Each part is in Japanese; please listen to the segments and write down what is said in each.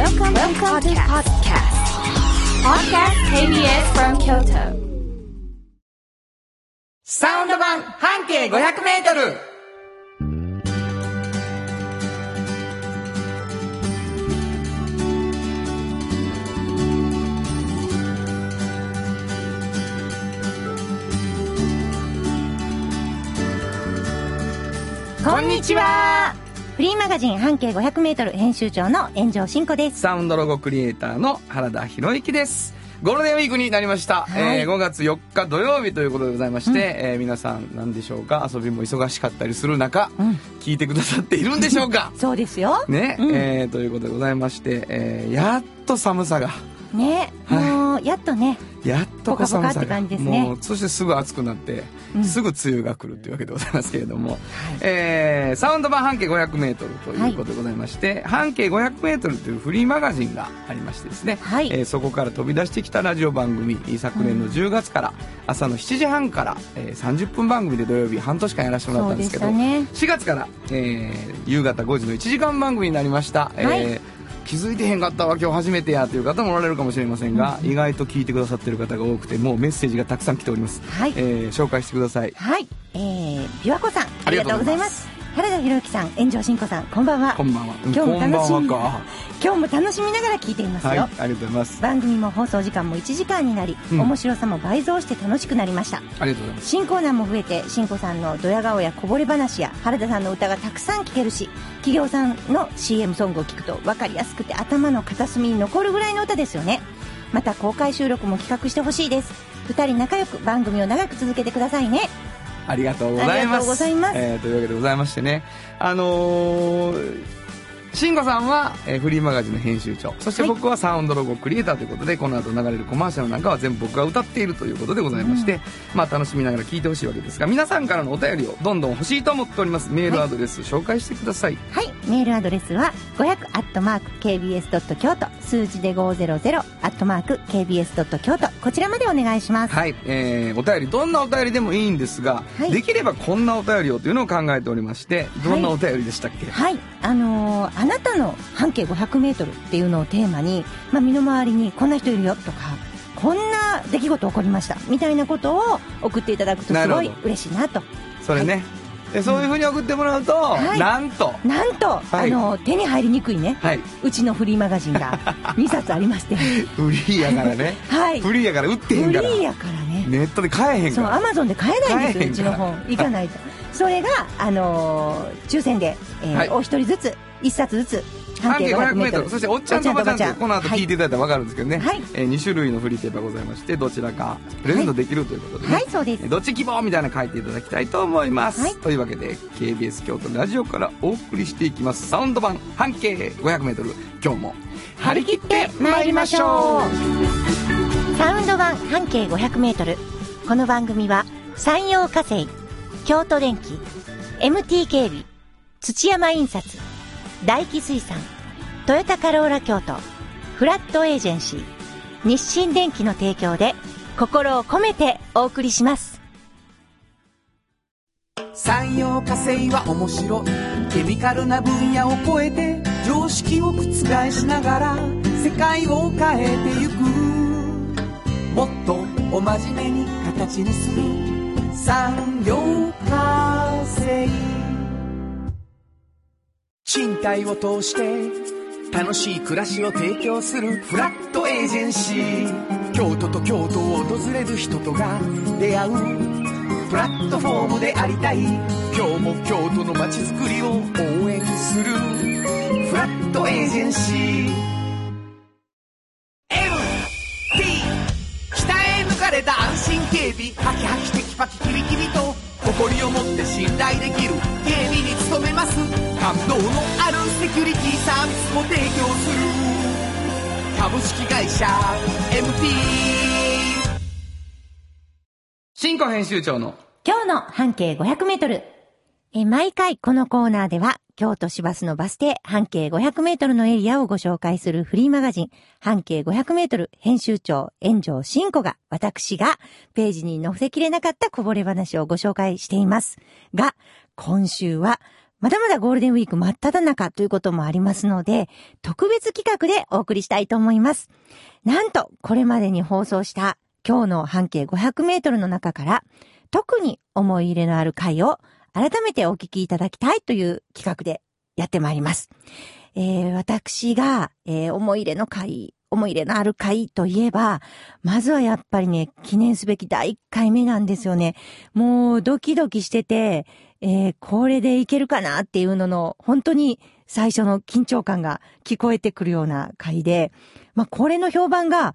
Welcome, Welcome to podcast. Podcast KBS from Kyoto. サウンド版半径500メートルこんにちはフリーマガジン半径500メートル編集長の炎上真子です。サウンドロゴクリエイターの原田博之です。ゴールデンウィークになりました。はいえー5月4日土曜日ということでございまして、えー皆さん何でしょうか？遊びも忙しかったりする中、うん聞いてくださっているんでしょうか？そうですよ。ね、うんえーということでございまして、えーやっと寒さが、ね、はい。もう、やっとね、やっとこう寒さがポカポカって感じですね。もうそしてすぐ暑くなって、うん。すぐ梅雨が来るというわけでございますけれども、えーサウンド版半径 500m ということでございまして、半径 500m というフリーマガジンがありましてですね、はい。えーそこから飛び出してきたラジオ番組昨年の10月から朝の7時半から、えー30分番組で土曜日半年間やらせてもらったんですけどそうで4月から、えー夕方5時の1時間番組になりました、えーはい気づいてへんかったわ今日初めてやという方もおられるかもしれませんが、意外と聞いてくださってる方が多くてもうメッセージがたくさん来ております、はい。えー紹介してください。はい。えー、琵琶湖さん、あありりがとうございます。原田博之さん、炎上真子さん、こんばんは。こんばんは今日も楽しみ今日も楽しみながら聞いていますよ。はいありがとうございます番組も放送時間も1時間になり、うん面白さも倍増して楽しくなりました。ありがとうございます新コーナーも増えて、新子さんのドヤ顔やこぼれ話や原田さんの歌がたくさん聴けるし、企業さんの CM ソングを聴くと分かりやすくて頭の片隅に残るぐらいの歌ですよね。また公開収録も企画してほしいです。二人仲良く番組を長く続けてくださいね。ありがとうございます。とうございますえーというわけでございましてね、あのー、慎吾さんは、えーフリーマガジンの編集長。そして僕はサウンドロゴクリエイターということで、この後流れるコマーシャルなんかは全部僕が歌っているということでございまして、まあ楽しみながら聞いてほしいわけですが皆さんからのお便りをどんどん欲しいと思っております。メールアドレス紹介してください、はい。メールアドレスは、500 kbs 京都、数字で500 kbs 京都、こちらまでお願いします。はい、えー、お便りどんなお便りでもいいんですが、はい。できればこんなお便りをというのを考えておりましてどんなお便りでしたっけ、はい。あのーあなたの半径500メートルっていうのをテーマに、まあ、身の回りにこんな人いるよとか、こんな出来事起こりましたみたいなことを送っていただくとすごい嬉しいなと。それね、でそういうふうに送ってもらうと、はい。なんと。なんと、はい。あのー手に入りにくいね、はい。うちのフリーマガジンが 2冊ありまして、フリーやからね。はい。フリーやから売ってへんから。フリーやからね。ネットで買えへんそう、からアマゾンで買えないんですよ、うちの本。行かないと。それが、あのー抽選で、えーはい。お一人ずつ、一冊ずつ、半径 500m そしておっちゃんとおばちゃんってこの後聞いていただいたら分かるんですけどね、はい。え2種類のフリーペーパーございましてどちらかプレゼントできるということでね、はい、そうです。どっち希望みたいなの書いていただきたいと思います、はい。というわけで KBS 京都ラジオからお送りしていきます。サウンド版半径 500m 今日も張り切って参りましょう。サウンド版半径500メートル。この番組は、山陽火星、京都電機、MT 警備、土山印刷、大気水産、トヨタカローラ京都、フラットエージェンシー、日清電機の提供で、心を込めてお送りします。産業化成は面白い。ケミカルな分野を超えて常識を覆しながら世界を変えてゆく。もっとお真面目に形にする。産業化成。賃貸を通して楽しい暮らしを提供するフラットエージェンシー。京都と京都を訪れる人とが出会うプラットフォームでありたい。今日も京都の街づくりを応援するフラットエージェンシー。MT 北へ抜かれた安心警備。ハキハキテキパキキビキビと誇りを持って信頼できる警備に努めます。感動のあるセキュリティサービスも提供する。株式会社 MT 新庫編集長の今日の半径500メートル。え、毎回このコーナーでは、京都市バスのバス停半径500メートルのエリアをご紹介するフリーマガジン、半径500メートル編集長、炎上真子が、私がページに載せきれなかったこぼれ話をご紹介しています。が、今週は、まだまだゴールデンウィーク真っ只中ということもありますので、特別企画でお送りしたいと思います。なんと、これまでに放送した今日の半径500メートルの中から、特に思い入れのある回を改めてお聞きいただきたいという企画でやってまいります。えー私が、えー思い入れの回、思い入れのある回といえば、まずはやっぱりね、記念すべき第1回目なんですよね。もうドキドキしてて、えーこれでいけるかなっていうのの、本当に最初の緊張感が聞こえてくるような回で、まあこれの評判が、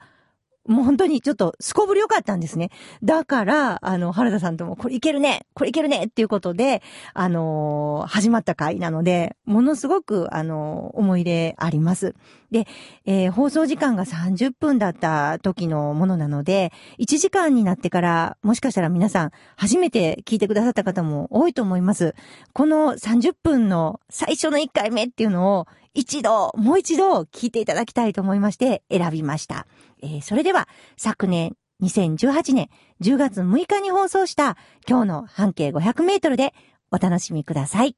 もう本当にちょっとすこぶり良かったんですね。だから、あの、原田さんとも、これいけるねこれいけるねっていうことで、あのー始まった回なので、ものすごく、あのー思い入れあります。で、えー放送時間が30分だった時のものなので、1時間になってから、もしかしたら皆さん、初めて聞いてくださった方も多いと思います。この30分の最初の1回目っていうのを、一度、もう一度聞いていただきたいと思いまして選びました。えーそれでは、昨年、2018年10月6日に放送した今日の半径500メートルでお楽しみください。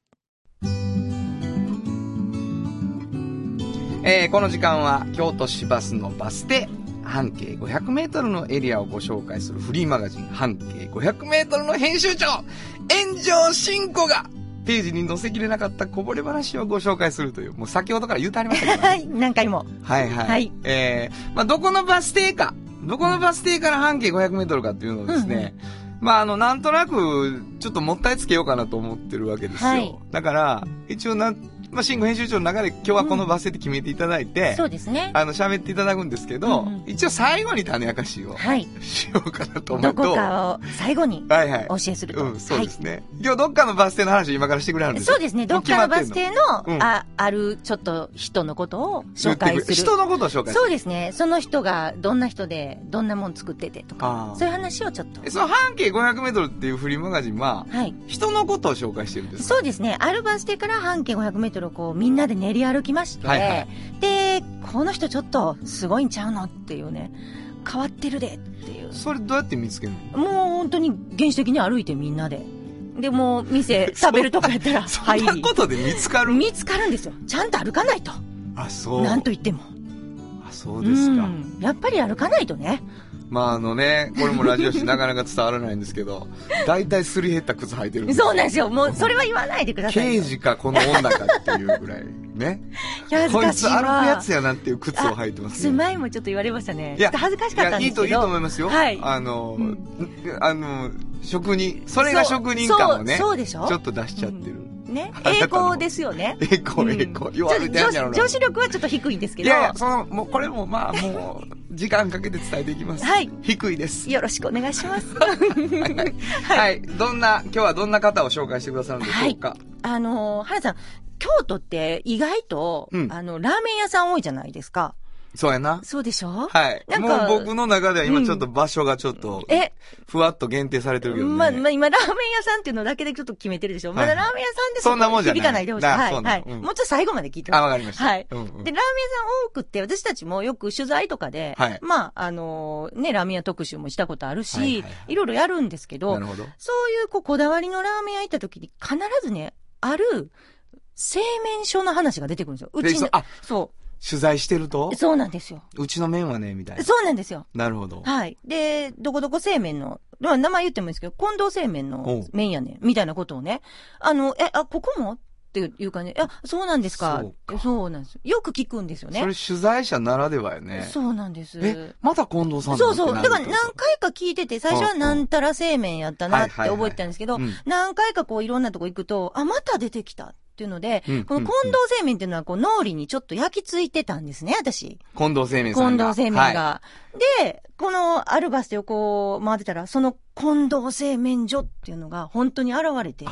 えーこの時間は京都市バスのバス停半径500メートルのエリアをご紹介するフリーマガジン半径500メートルの編集長炎上真子がページに載せきれなかったこぼれ話をご紹介するという、もう先ほどから言うてありましたけど、ね、はい、何回も。はいはい。はいえー、まあ、どこのバス停か、どこのバス停から半径500メートルかっていうのをですね、まあ、あの、なんとなく、ちょっともったいつけようかなと思ってるわけですよ。はいだから、一応なん、まあ、慎吾編集長の中で今日はこのバス停って決めていただいて、そうですね。あの、喋っていただくんですけど、うんうん一応最後に種明かしをはい。しようかなと思どうと。こかを最後にはいはい。お教えすると。うん、そうですね。今日どっかのバス停の話を今からしてくれはるんですよそうですね。どっかのバス停の、うんあ、あるちょっと人のことを紹介する。人のことを紹介する。そうですね。その人がどんな人で、どんなもん作っててとあかー、そういう話をちょっとえ。その半径500メートルっていうフリーマガジンは、はい。人のことを紹介してるんですか？そうですね。あるバス停から半径500メートルをこうみんなで練り歩きまして、はいはいで、この人ちょっとすごいんちゃうのっていうね、変わってるでっていう。それどうやって見つけるの？もう本当に原始的に歩いてみんなで。で、もう店食べるとかやったら そんなこ。とで見つかる？見つかるんですよ。ちゃんと歩かないと。あ、そう。なんと言っても。あ、そうですか。んやっぱり歩かないとね。まああのね、これもラジオしてなかなか伝わらないんですけど、大体すり減った靴履いてるんですそうなんですよ。もうそれは言わないでくださいよ。刑事かこの女かっていうぐらい。ね。いこい。つ歩くやつやなっていう靴を履いてますね。前もちょっと言われましたね。いや恥ずかしかったんですけど。いやいいと、いいと思いますよ。はいあの、うんあの、職人、それが職人感をね、そうそうでしょ？ちょっと出しちゃってる。うんね。栄光ですよね。栄光、栄光。よう歩いてやんやろな。女子力はちょっと低いんですけど。いやいや、その、もう、これもまあ、もう、時間かけて伝えていきます。はい低いです。よろしくお願いします。はい。どんな、今日はどんな方を紹介してくださるんでしょうか？あのー、原さん、京都って意外と、うんあの、ラーメン屋さん多いじゃないですか。そうやな。そうでしょ？はい。なんかもう僕の中では今ちょっと場所がちょっと、え、ふわっと限定されてるけどね。ま、ま、今、ラーメン屋さんっていうのだけでちょっと決めてるでしょ、はいまだラーメン屋さんでそんなもんじゃない響かないでほしい。だはい。はい。そうんもうちょっと最後まで聞いてあ、わかりました。はい。うんうんで、ラーメン屋さん多くって、私たちもよく取材とかで、はいまあ、あのね、ラーメン屋特集もしたことあるし、いはいはいはいろいろやるんですけどなる、ほど。そういうこうこだわりのラーメン屋行った時に必ずね、ある製麺所の話が出てくるんですよ。うちの、あそ取材してると？う。、そうなんですよ。うちの麺はね、みたいな。そうなんですよ。なるほど。はい。で、どこどこ製麺の、まあ名前言ってもいいですけど、近藤製麺おのう麺やねん、みたいなことをね、あの、え、あ、ここも？っていう感じで、あ、そうなんですか。そうかそうなんです。よく聞くんですよね。それ取材者ならではよね。そうなんです。え、また近藤さんのそうそう。だから何回か聞いてて、最初はなんたら製麺やったなって覚えてたんですけどうん、何回かこういろんなとこ行くと、あ、また出てきたっていうのでうん、この近藤製麺っていうのはこう脳裏にちょっと焼き付いてたんですね、私。近藤製麺さんが。近藤製麺はいが。で、このアルバスでこう回ってたら、その近藤製麺所っていうのが本当に現れて。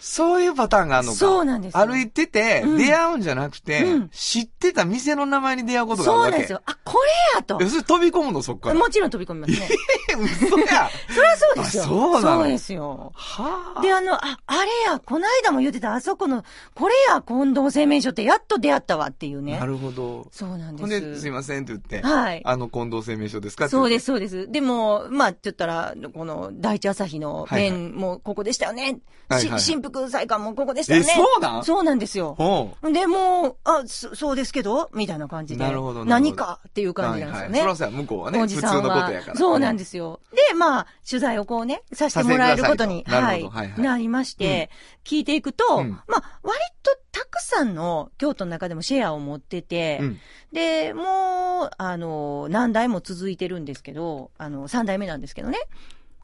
そういうパターンがあるのか。そうなんですよ歩いてて、うん出会うんじゃなくて、うん知ってた店の名前に出会うことがあるわけ。そうなんですよ。あ、これやと要。するに飛び込むの、そっから。もちろん飛び込みますね。え、嘘や。そりゃそうですよ。あそうなの？そうですよ。はあ。で、あの、あ、あれや、こないだも言ってた、あそこの、これや、近藤製麺所ってやっと出会ったわっていうねな。るほど。そうなんほんで、です。すいませんって言って、はい。あの近藤製麺所ですかってそうです、そうです。でも、まあ、って言ったら、この、第一朝日のはいはい麺もここでしたよね。はいはいはいし新福祭館もここでしたよえ、ね。そうなん？そうなんですよ。で、もう、あ、そそうですけど？みたいな感じで。なるほど何か？っていう感じなんですよね。はいはい、そらそうや、向こうはね、お普通のことじさんはやから。そうなんですよ。で、まあ、取材をこうね、させてもらえることに、はいはいはいなりまして、聞いていくと、うんまあ、割とたくさんの京都の中でもシェアを持ってて、うん。で、もう、あの、何代も続いてるんですけど、あの、3代目なんですけどね。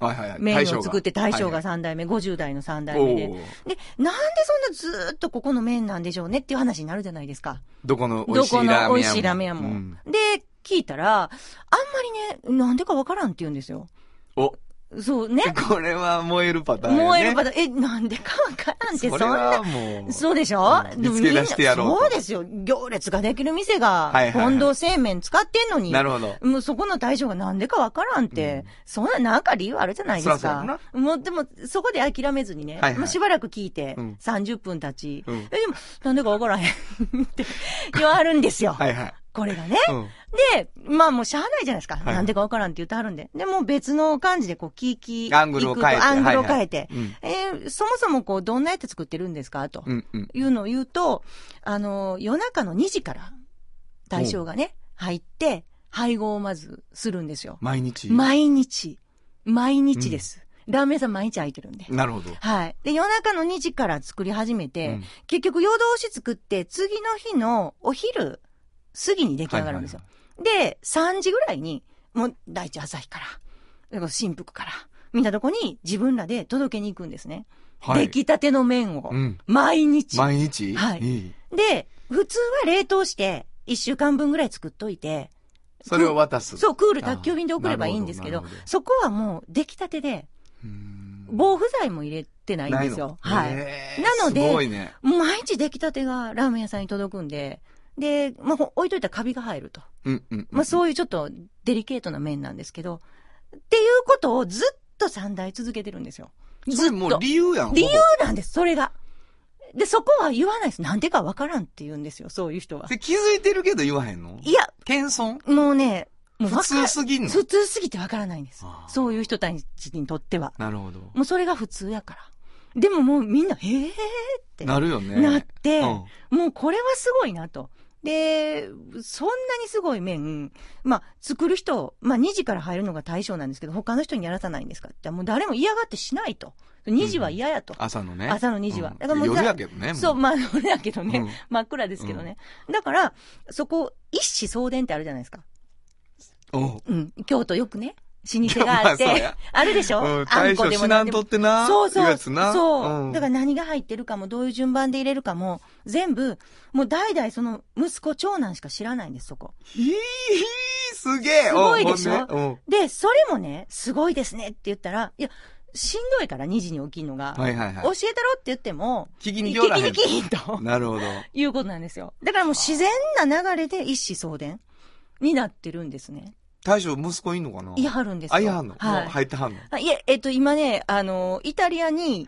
はいはいはい。麺を作って大将がさ3代目、50代の3ん代目で。で、なんでそんなずーっとここの麺なんでしょうねっていう話になるじゃないですか。どこの美ど味しいラーメン屋も。この美味しいラーメン屋も。うんで、聞いたら、あんまりね、なんでかわからんって言うんですよ。お、そうね。これは燃えるパターンやね。燃えるパターン、え、なんでかわからんって、そんな。もう。そうでしょ、うん見つけ出してやろうとそうですよ。行列ができる店が、近藤製麺使ってんのに。なるほど。もうそこの大将がなんでかわからんって、うんそんななんか理由あるじゃないですそらそう。もうでも、そこで諦めずにね、はいはいもうしばらく聞いて、うん30分経ち、うんえ、でも、なんでかわからへんって言わはるんですよ。はいはい。これがね。うん。で、まあもうしゃあないじゃないですか。はいなんでかわからんって言ってはるんで。で、もう別の感じでこう聞き、アングルを変えて行くとアングルを変えて。はいえーそもそもこう、どんなやって作ってるんですかと。うんうん。いうのを言うと、あの、夜中の2時から、対象がね、入って、配合をまずするんですよ。毎日？毎日。毎日です。ラーメン屋さん毎日空いてるんで。なるほど。はい。で、夜中の2時から作り始めて、うん結局夜通し作って、次の日のお昼過ぎに出来上がるんですよ。で、3時ぐらいに、もう第一朝日から、だから新福から、みんなとこに自分らで届けに行くんですね。はい出来たての麺を。うん。毎日。毎日？はいい。で、普通は冷凍して、1週間分ぐらい作っといて、それを渡す。そう、クール宅急便で送ればいいんですけどどどそこはもう出来たてで、防腐剤も入れてないんですよ。はい。なのですごいね。毎日出来たてがラーメン屋さんに届くんで、で、まあ、ほ置いといたらカビが入ると。うんうん。まあ、そういうちょっとデリケートな麺なんですけど、っていうことをずっと3代続けてるんですよ。ずっと。理由やん。理由なんです、それが。で、そこは言わないです。なんでかわからんって言うんですよ、そういう人は。で気づいてるけど言わへんの？いや、謙遜？もうね、もう普通すぎんの？普通すぎてわからないんですそういう人たちにとっては。なるほど。もうそれが普通やから。でももうみんな、へーってなるよね。なって、うんもうこれはすごいなと。で、そんなにすごい麺、まあ、作る人、まあ、2時から入るのが対象なんですけど、他の人にやらさないんですかって、もう誰も嫌がってしないと。2時は嫌やと。朝のね。朝の2時はうんだからもう夜やけどね。そう、まあ、俺やけどね、うん真っ暗ですけどね。だから、そこ、一子相伝ってあるじゃないですか。おううん。京都よくね、老舗があって、まあるでしょ、うん、あん大将こでもしなんと。ってな。そうそう。いうう、んだから何が入ってるかも、どういう順番で入れるかも、全部、もう代々その息子、長男しか知らないんです、そこ。ひー、すげえ。すごいでしょ？でで、それもね、すごいですねって言ったら、いや、しんどいから2時に起きるのが。うんはいはいはい。教えたろって言っても、聞きに聞きに来ひんと。なるほど。いうことなんですよ。だからもう自然な流れで一子相伝になってるんですね。大将、息子いんのかな？いやはるんですよ。あ、いやはんの？はい入ってはんの？あいえ、えっと、今ね、あの、イタリアに、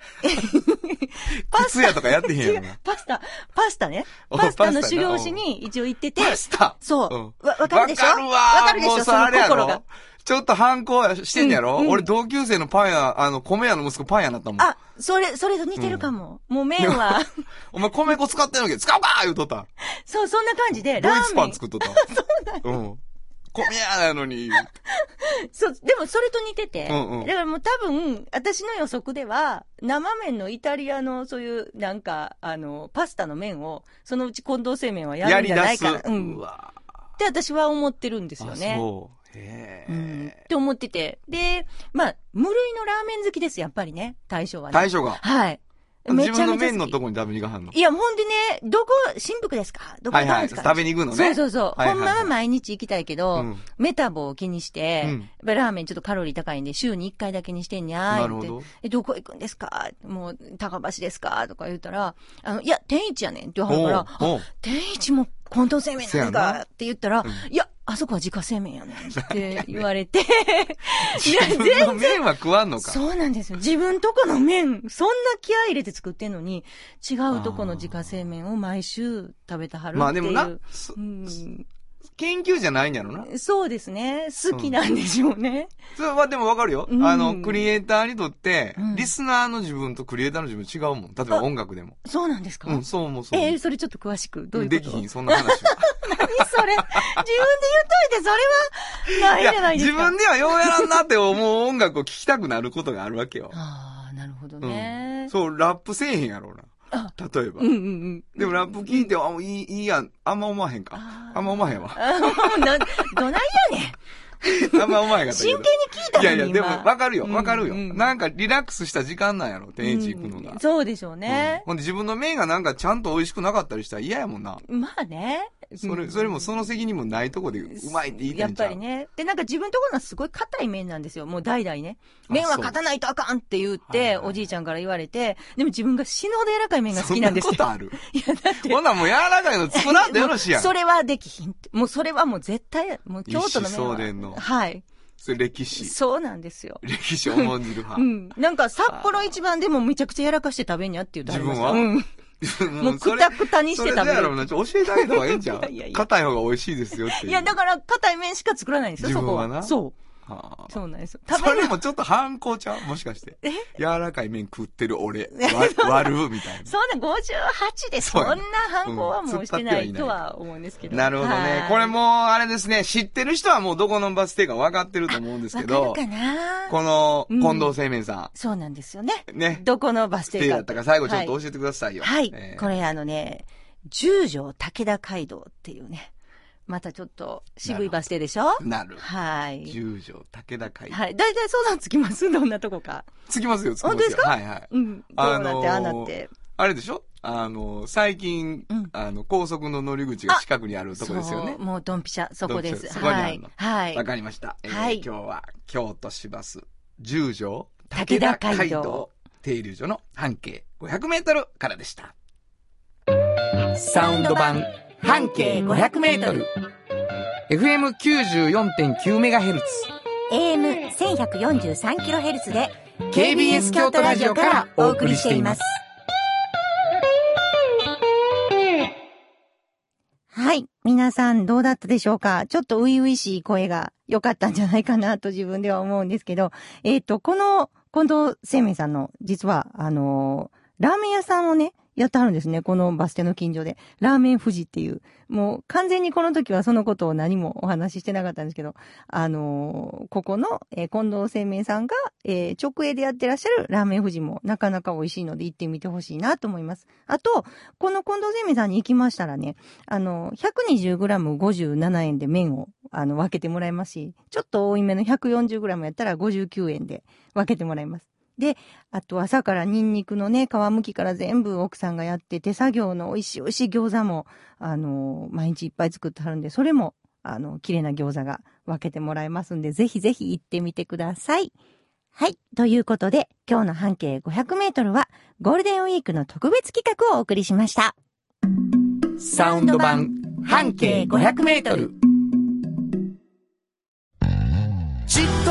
パ靴屋とかやってへんやろな。パスタ、パスタね。おパスタの修行しに一応行ってて、パスタ？そう。んわ、わかるでしょ？わかるわわかるでしょ？そのもうさあれやろ心が。ちょっと反抗してんやろ、うんうん俺同級生のパン屋、あの、米屋の息子パン屋になったもん。あ、それ、それと似てるかも。もう麺は、お前米粉使ってんのけど、使うか言うとった。そう、そんな感じで、ドイツラーメン。パン作っとった。そうなんうん。米屋なのに。そう、でもそれと似てて、うんうんだからもう多分、私の予測では、生麺のイタリアのそういう、なんか、あの、パスタの麺を、そのうち近藤製麺はやるん。じゃないかな。うん。っわて私は思ってるんですよあ、ね。そう。へうん。えっ。て思ってて。で、まあ、無類のラーメン好きです、やっぱりね。大将はね。大将が。はい。自分の麺のとこに食べに行かはんの？いや、ほんでね、どこ、新福ですか？どこはいはい。行くんですか、食べに行くのね。そうそうそう。はいはいはい。ほんまは毎日行きたいけど、うん。メタボを気にして、うん。やっぱラーメンちょっとカロリー高いんで、週に1回だけにしてんにゃーって。なるほど。え、どこ行くんですか？もう、高橋ですか？とか言ったら、あの、いや、天一やねんって言わはるから、天一も近藤製麺なんせやな。かって言ったら、うん。いや、あそこは自家製麺やねんって言われて、い自や、分の麺は食わんのか。そうなんですよ。自分とこの麺、そんな気合い入れて作ってんのに、違うとこの自家製麺を毎週食べてはるっていう。まあでもな、そうん、研究じゃないんやろな。そうですね。好きなんでしょうね。それはでもわかるよ。うんあの、クリエイターにとって、うんリスナーの自分とクリエイターの自分違うもん。例えば音楽でも。そうなんですか、うん、そう思う、そう。えーそれちょっと詳しく。どういうこと？できひん、そんな話は。何それ？自分で言っといて、それは、ないじゃないですか。自分ではようやらんなって思う音楽を聴きたくなることがあるわけよ。ああ、なるほどうねん。。そう、ラップせえへんやろうな。あ例えばうん。うんうん。でもラップ聞いて、あ、いい、いいやん。あんま思わへんか？あんま思わへんわ。な、どないやねん。あんま思わへんかったけど。真剣に聞いたのにいやいや、でも今わかるよ、わかるよ。うんうんなんかリラックスした時間なんやろ、天一行くのが。うんそうでしょうね。ほんで自分の麺がなんかちゃんと美味しくなかったりしたら嫌やもんな。まあね。それ、それもその責任もないとこでうまいって言いたやっいんちゃう？ぱりね。で、なんか自分ところのはすごい硬い麺なんですよ。もう代々ね。あ麺は勝たないとあかんって言っはいて、はいおじいちゃんから言われて、でも自分が死ぬほど柔らかい麺が好きなんですよ。そんなことある？いや、だって。ほんなんもう柔らかいの作らんでよろしいやん。それはできひん。もうそれはもう絶対、もう京都の麺のは。はい。それ歴史。そうなんですよ。歴史を重んじる派。うん。なんか札幌一番でもめちゃくちゃ柔らかして食べんやって言う。自分は？うん。もうくたくたにして食べる。教えてあげた方がええんちゃういやいや。いや硬い方が美味しいですよっていや、だから硬い麺しか作らないんですよ、そこは。そう。はあそうなんですよ。そ。れもちょっと反抗ちゃう？もしかして。え？柔らかい麺食ってる俺。わ割る？みたいな。そんな58でそんな反抗はもうしてないとは思うんですけど。なるほどねは。いこれもう、あれですね、知ってる人はもうどこのバス停か分かってると思うんですけどわ、かるかな？この、うん近藤製麺さそうなんですよね。ん、ね、どこのバス停か。だったか最後ちょっとはい教えてくださいよ。はい。えーこれあのね、十条武田街道っていうね、またちょっと渋いバス停でしょ？なる。はい。十条、武田会。はい。だいたい相談つきます？どんなとこか？つきますよ、つきますよ。本当ですか？はいはい。うん。どうあのーなって、ああなって。あれでしょ？あの、最近、うんあの、高速の乗り口が近くにあるとこですよねそう。もうドンピシャ、そこです。そこにあはいるの。はいわ。かりました。えーはい今日は京都市バス十条武田街道停留所の半径500メートルからでした。サウンド版半径500メートル。FM94.9 メガヘルツ。AM1143kHz で KBS 京都ラジオからお送りしています。はい。皆さんどうだったでしょうか？ちょっと初々しい声が良かったんじゃないかなと自分では思うんですけど、えっ、と、この近藤製麺さんの、実は、あのーラーメン屋さんをね、やってはるんですね。このバス停の近所で。ラーメン富士っていう。もう完全にこの時はそのことを何もお話ししてなかったんですけど、あのーここの、えー近藤製麺さんが、えー直営でやってらっしゃるラーメン富士もなかなか美味しいので行ってみてほしいなと思います。あと、この近藤製麺さんに行きましたらね、あの、120g57 円で麺をあの分けてもらえますし、ちょっと多いめの 140g やったら59円で分けてもらえます。で、あと朝からニンニクのね、皮むきから全部奥さんがやって手作業の美味しい美味しい餃子も、あの、毎日いっぱい作ってはるんで、それも、あの、綺麗な餃子が分けてもらえますんで、ぜひぜひ行ってみてください。はい。ということで、今日の半径500メートルは、ゴールデンウィークの特別企画をお送りしました。サウンド版半径500メートル。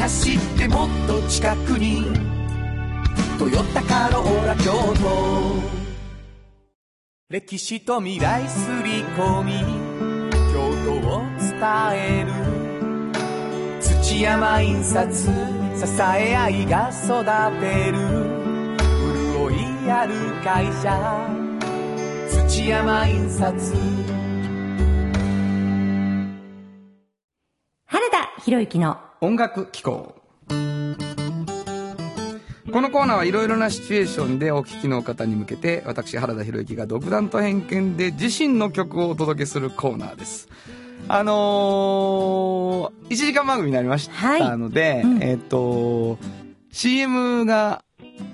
走ってもっと近くに「トヨタカローラ京都」歴史と未来すり込み。京都を伝える。土山印刷。支え合いが育てる。潤いある会社。土山印刷。原田博之の音楽機構。このコーナーはいろいろなシチュエーションでお聴きの方に向けて私原田博之が独断と偏見で自身の曲をお届けするコーナーです。あのー、1時間番組になりましたので、うん。えっ、と CM が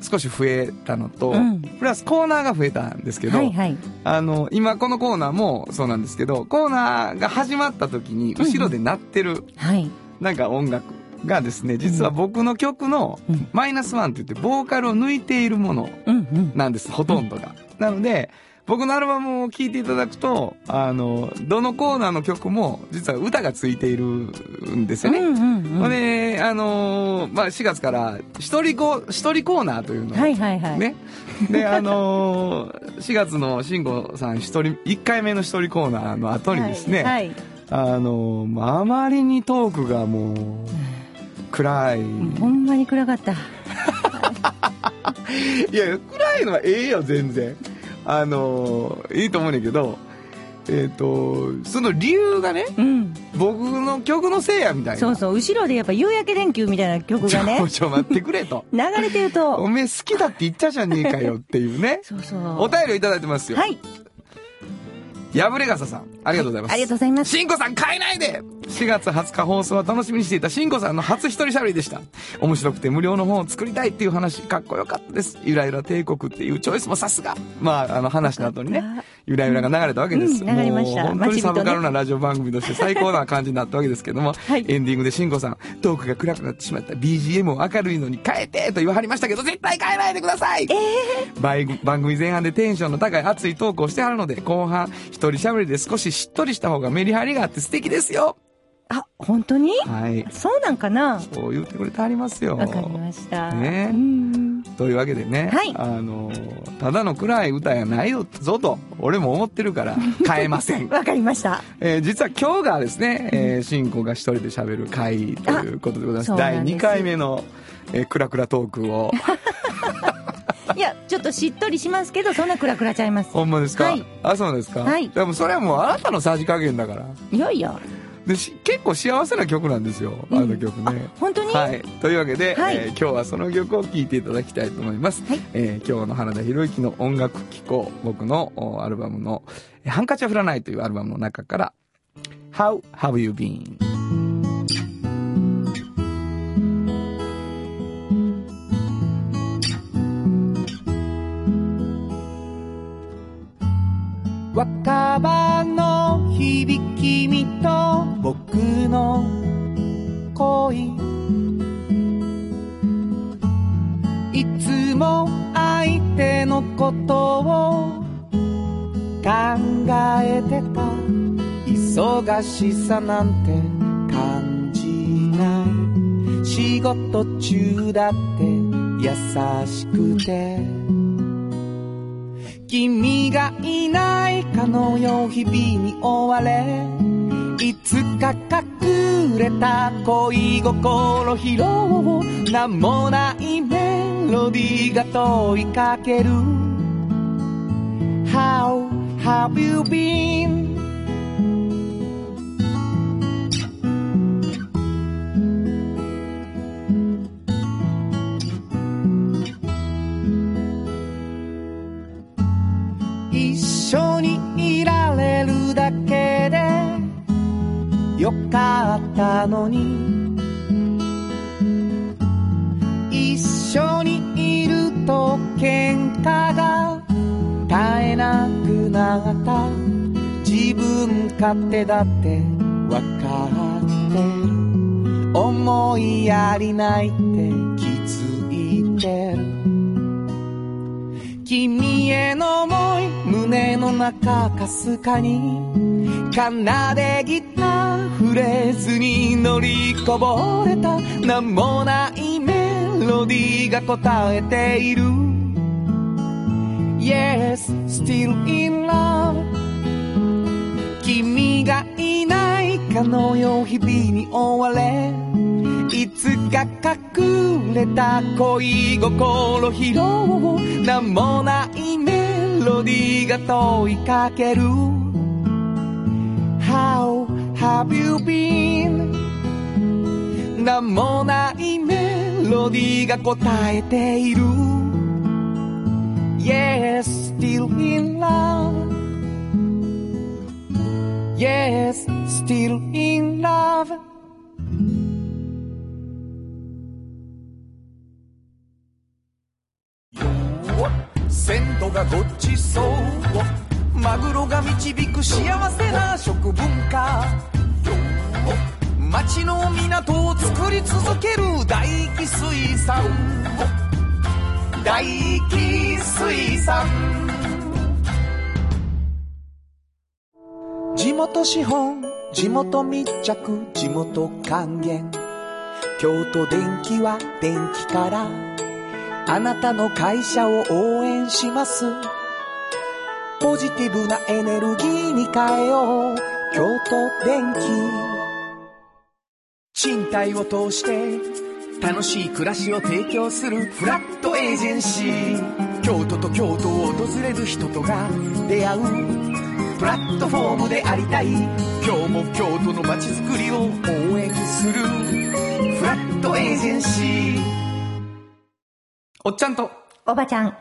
少し増えたのと、うん。プラスコーナーが増えたんですけど、はいはい。あの、今このコーナーもそうなんですけど、コーナーが始まった時に後ろで鳴ってる、はい。なんか音楽がですね、実は僕の曲のうんマイナスワンって言って、ボーカルを抜いているもの。なんです、ほとんどが。なので、僕のアルバムを聴いていただくと、あの、どのコーナーの曲も、実は歌がついているんですよね。うんうんうん。で、あのーまあ、4月から、一人コ、一人コーナーというのを、はいはいはい。ね。で、あのー、4月の慎吾さん一人、1回目の一人コーナーの後にですね、はい。あのああまりにトークがもう、暗い。ほんまに暗かった。いや、暗いのはええよ、全然。あのーいいと思うねんだけど、えっ、と、その理由がね、うん。僕の曲のせいやみたいな。そうそう。後ろでやっぱ夕焼け電球みたいな曲がねちょ、、ちょ、待ってくれと。流れてるおと、めえ好きだって言ったじゃねえかよっていうね。そうそう。お便りをいただいてますよ。はい。破れ傘さん、ありがとうございます。ありがとうございます。しんこさん変えないで !4 月20日放送は楽しみにしていたしんこさんの初一人喋りでした。面白くて無料の本を作りたいっていう話、かっこよかったです。ゆらゆら帝国っていうチョイスもさすが。まあ、あの話の後にねゆらゆらが流れたわけです。うん流れました本当にサブカルなラジオ番組として最高な感じになったわけですけども、はいエンディングでしんこさん、トークが暗くなってしまった BGM を明るいのに変えてと言わはりましたけど、絶対変えないでください番番組前半でテンションの高い熱いトークをしてはるので、後半、一人喋りで少ししっとりした方がメリハリがあって素敵ですよ。あ、本当に？はい。そうなんかな？そう言ってくれてはりますよ。わかりました。ねうん。というわけでね、はいあの、ただの暗い歌やないよぞと、俺も思ってるから、変えません。わかりました。えー実は今日がですね、えー、シンコが一人で喋る回ということでございます。第2んです回目の、えー、クラクラトークを。いや、ちょっとしっとりしますけど、そんなクラクラちゃいます。ほんまですか、はいあ、そうですか？はいでもそれはもうあなたのさじ加減だから。いやいや。でし結構幸せな曲なんですよ、あの曲ね。本当に？はい。というわけで、はいえー今日はその曲を聴いていただきたいと思います。はいえー今日の原田博之の音楽機構、僕のおアルバムの、えーハンカチは降らないというアルバムの中から、How have you been? 若葉の響きみと僕の恋いつも相手のことを考えてた。忙しさなんて感じない。仕事中だって優しくて。君がいないかのよう日々に追われいつか隠れた恋心拾おう名もないメロディーが問いかける How have you been? よかったのに。一緒にいると喧嘩が絶えなくなった。自分勝手だってわかってる。思いやりないって気づいてる。君への思い胸の中かすかに。奏でギターフレーズに乗りこぼれた名もないメロディーが答えている。Yes, still in love. 君がいないかのよう日々に追われ。いつか隠れた恋心拾おう名もないメロディーが問いかける。How have you been? 名もないメロディーが答えている Yes, still in love Yes, still in love ごちそうマグロが導く幸せな食文化。町の港を作り続ける大気水産。大気水産。地元資本地元密着地元還元。京都電気は電気から。あなたの会社を応援します。ポジティブなエネルギーに変えよう。京都電気。賃貸を通して楽しい暮らしを提供するフラットエージェンシー。京都と京都を訪れる人とが出会う。プラットフォームでありたい。今日も京都の街づくりを応援する。フラットエージェンシー。おっちゃんと。おばちゃん。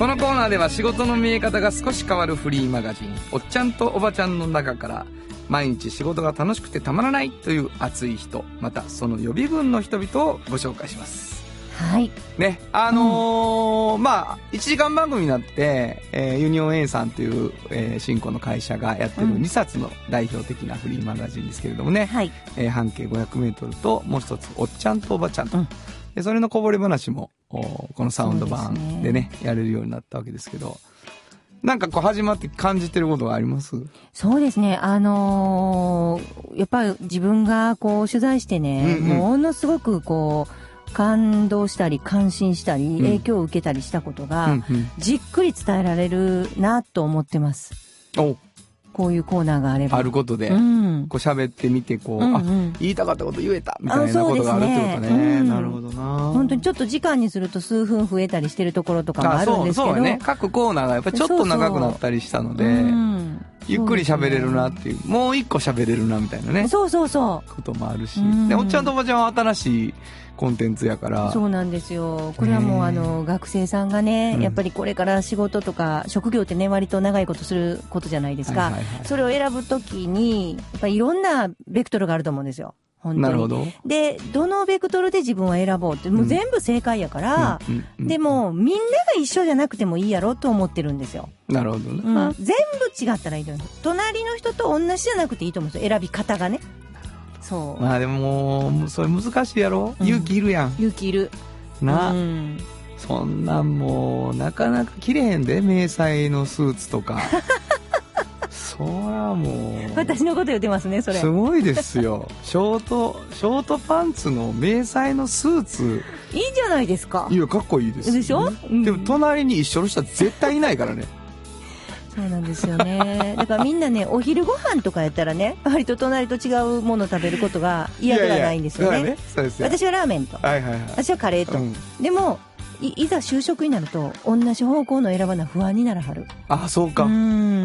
このコーナーでは仕事の見え方が少し変わるフリーマガジン「おっちゃんとおばちゃん」の中から毎日仕事が楽しくてたまらないという熱い人またその予備軍の人々をご紹介します。はい。ねあのーまあ1時間番組になって、えーユニオン A さんという、えー新興の会社がやってるうん。2冊の代表的なフリーマガジンですけれどもね、はい。えー半径 500m ともう一つ「おっちゃんとおばちゃんと」うん。でそれのこぼれ話もおこのサウンド版ですね。でねやれるようになったわけですけど。なんかこう始まって感じてることがあります？そうですね。あのーやっぱり自分がこう取材してね、うんうん。ものすごくこう、感動したり、感心したり、ん。影響を受けたりしたことが、じっくり伝えられるなと思ってます。おこういうコーナーがあれば。あることで、うん。こう喋ってみてこう、うんうん。あ言いたかったこと言えたみたいなことがあるってことね。ねうんなるほどな。本当にちょっと時間にすると数分増えたりしてるところとかもあるんですけど。そうそうね。各コーナーがやっぱりちょっと長くなったりしたのでうん。ゆっくり喋れるなっていうもう一個喋れるなみたいなね。そうそうそこともあるし、うん。でおっちゃんとおばちゃんは新しいコンテンツやからう。そうなんですよ。これはもうあの、学生さんがね、うんやっぱりこれから仕事とか、職業ってね、割と長いことすることじゃないですか。それを選ぶときに、やっぱりいろんなベクトルがあると思うんですよ。なるほど。で、どのベクトルで自分を選ぼうって、もう全部正解やから、でも、みんなが一緒じゃなくてもいいやろと思ってるんですよ。なるほどね。うん、全部違ったらいいと思う。隣の人と同じじゃなくていいと思うんですよ。選び方がね。そう。まあでももう、それ難しいやろ、うん勇気いるやん。勇気いる。な、うん。そんなんもう、なかなか着れへんで、迷彩のスーツとか。そらもう。私のこと言ってますね、それ。すごいですよ。ショート、ショートパンツの迷彩のスーツ。いいじゃないですかい。や、かっこいいです。でしょ？うんでも、隣に一緒の人は絶対いないからね。そうなんですよね。だからみんなね、お昼ご飯とかやったらね、割と隣と違うもの食べることが嫌ではないんですよね。いやいやだからそうですよ。私はラーメンと。はいはいはい。私はカレーと。うんでもい、ざ就職になると、同じ方向の選ばな不安にならはる。あ、そうか。う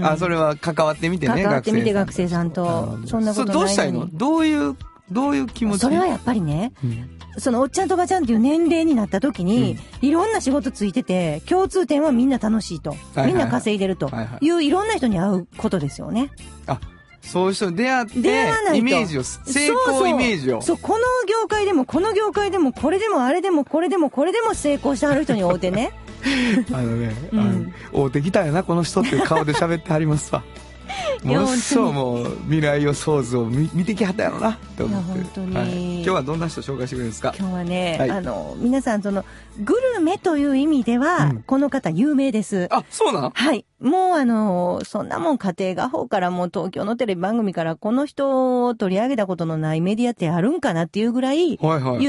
あ、それは関わってみてね、関わってみて学生さんとそんなことないのどうしたいのどういう、どういう気持ちそれはやっぱりね、うんそのおっちゃんとおばちゃんっていう年齢になった時に、いろんな仕事ついてて、共通点はみんな楽しいと。みんな稼いでるとはいういろんな人に会うことですよね。あ、そういう人に出会って、出会わないとイメージを、成功イメージを。そうそう、この業界でも、この業界でも、これでも、あれでも、これでも、これでも成功してはる人に会うてね。あのね、うんあの、会うてきたよな、この人っていう顔で喋ってはりますわ。ものすごいもう、未来予想図を見見てきはったやろな、って思って。はい今日はどんな人紹介してくれるんですか？今日はね、はいあの、皆さん、その、グルメという意味では、うんこの方有名です。あ、そうなん？はい。もうあの、そんなもん家庭画報からもう東京のテレビ番組からこの人を取り上げたことのないメディアってあるんかなっていうぐらいはいはい。